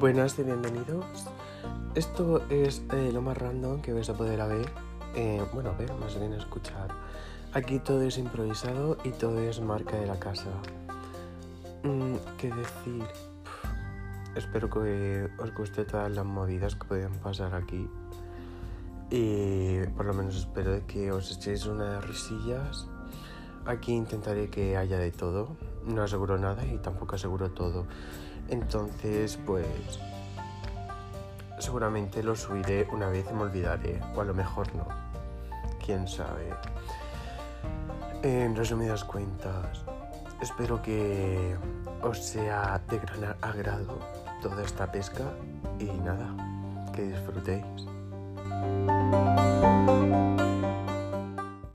Buenas y bienvenidos. Esto es eh, lo más random que vais a poder ver. Eh, bueno, ver, más bien escuchar. Aquí todo es improvisado y todo es marca de la casa. Mm, ¿Qué decir? Espero que os guste todas las movidas que pueden pasar aquí. Y por lo menos espero que os echéis unas risillas. Aquí intentaré que haya de todo. No aseguro nada y tampoco aseguro todo. Entonces, pues seguramente lo subiré una vez y me olvidaré, o a lo mejor no. Quién sabe. En resumidas cuentas, espero que os sea de gran agrado toda esta pesca y nada, que disfrutéis.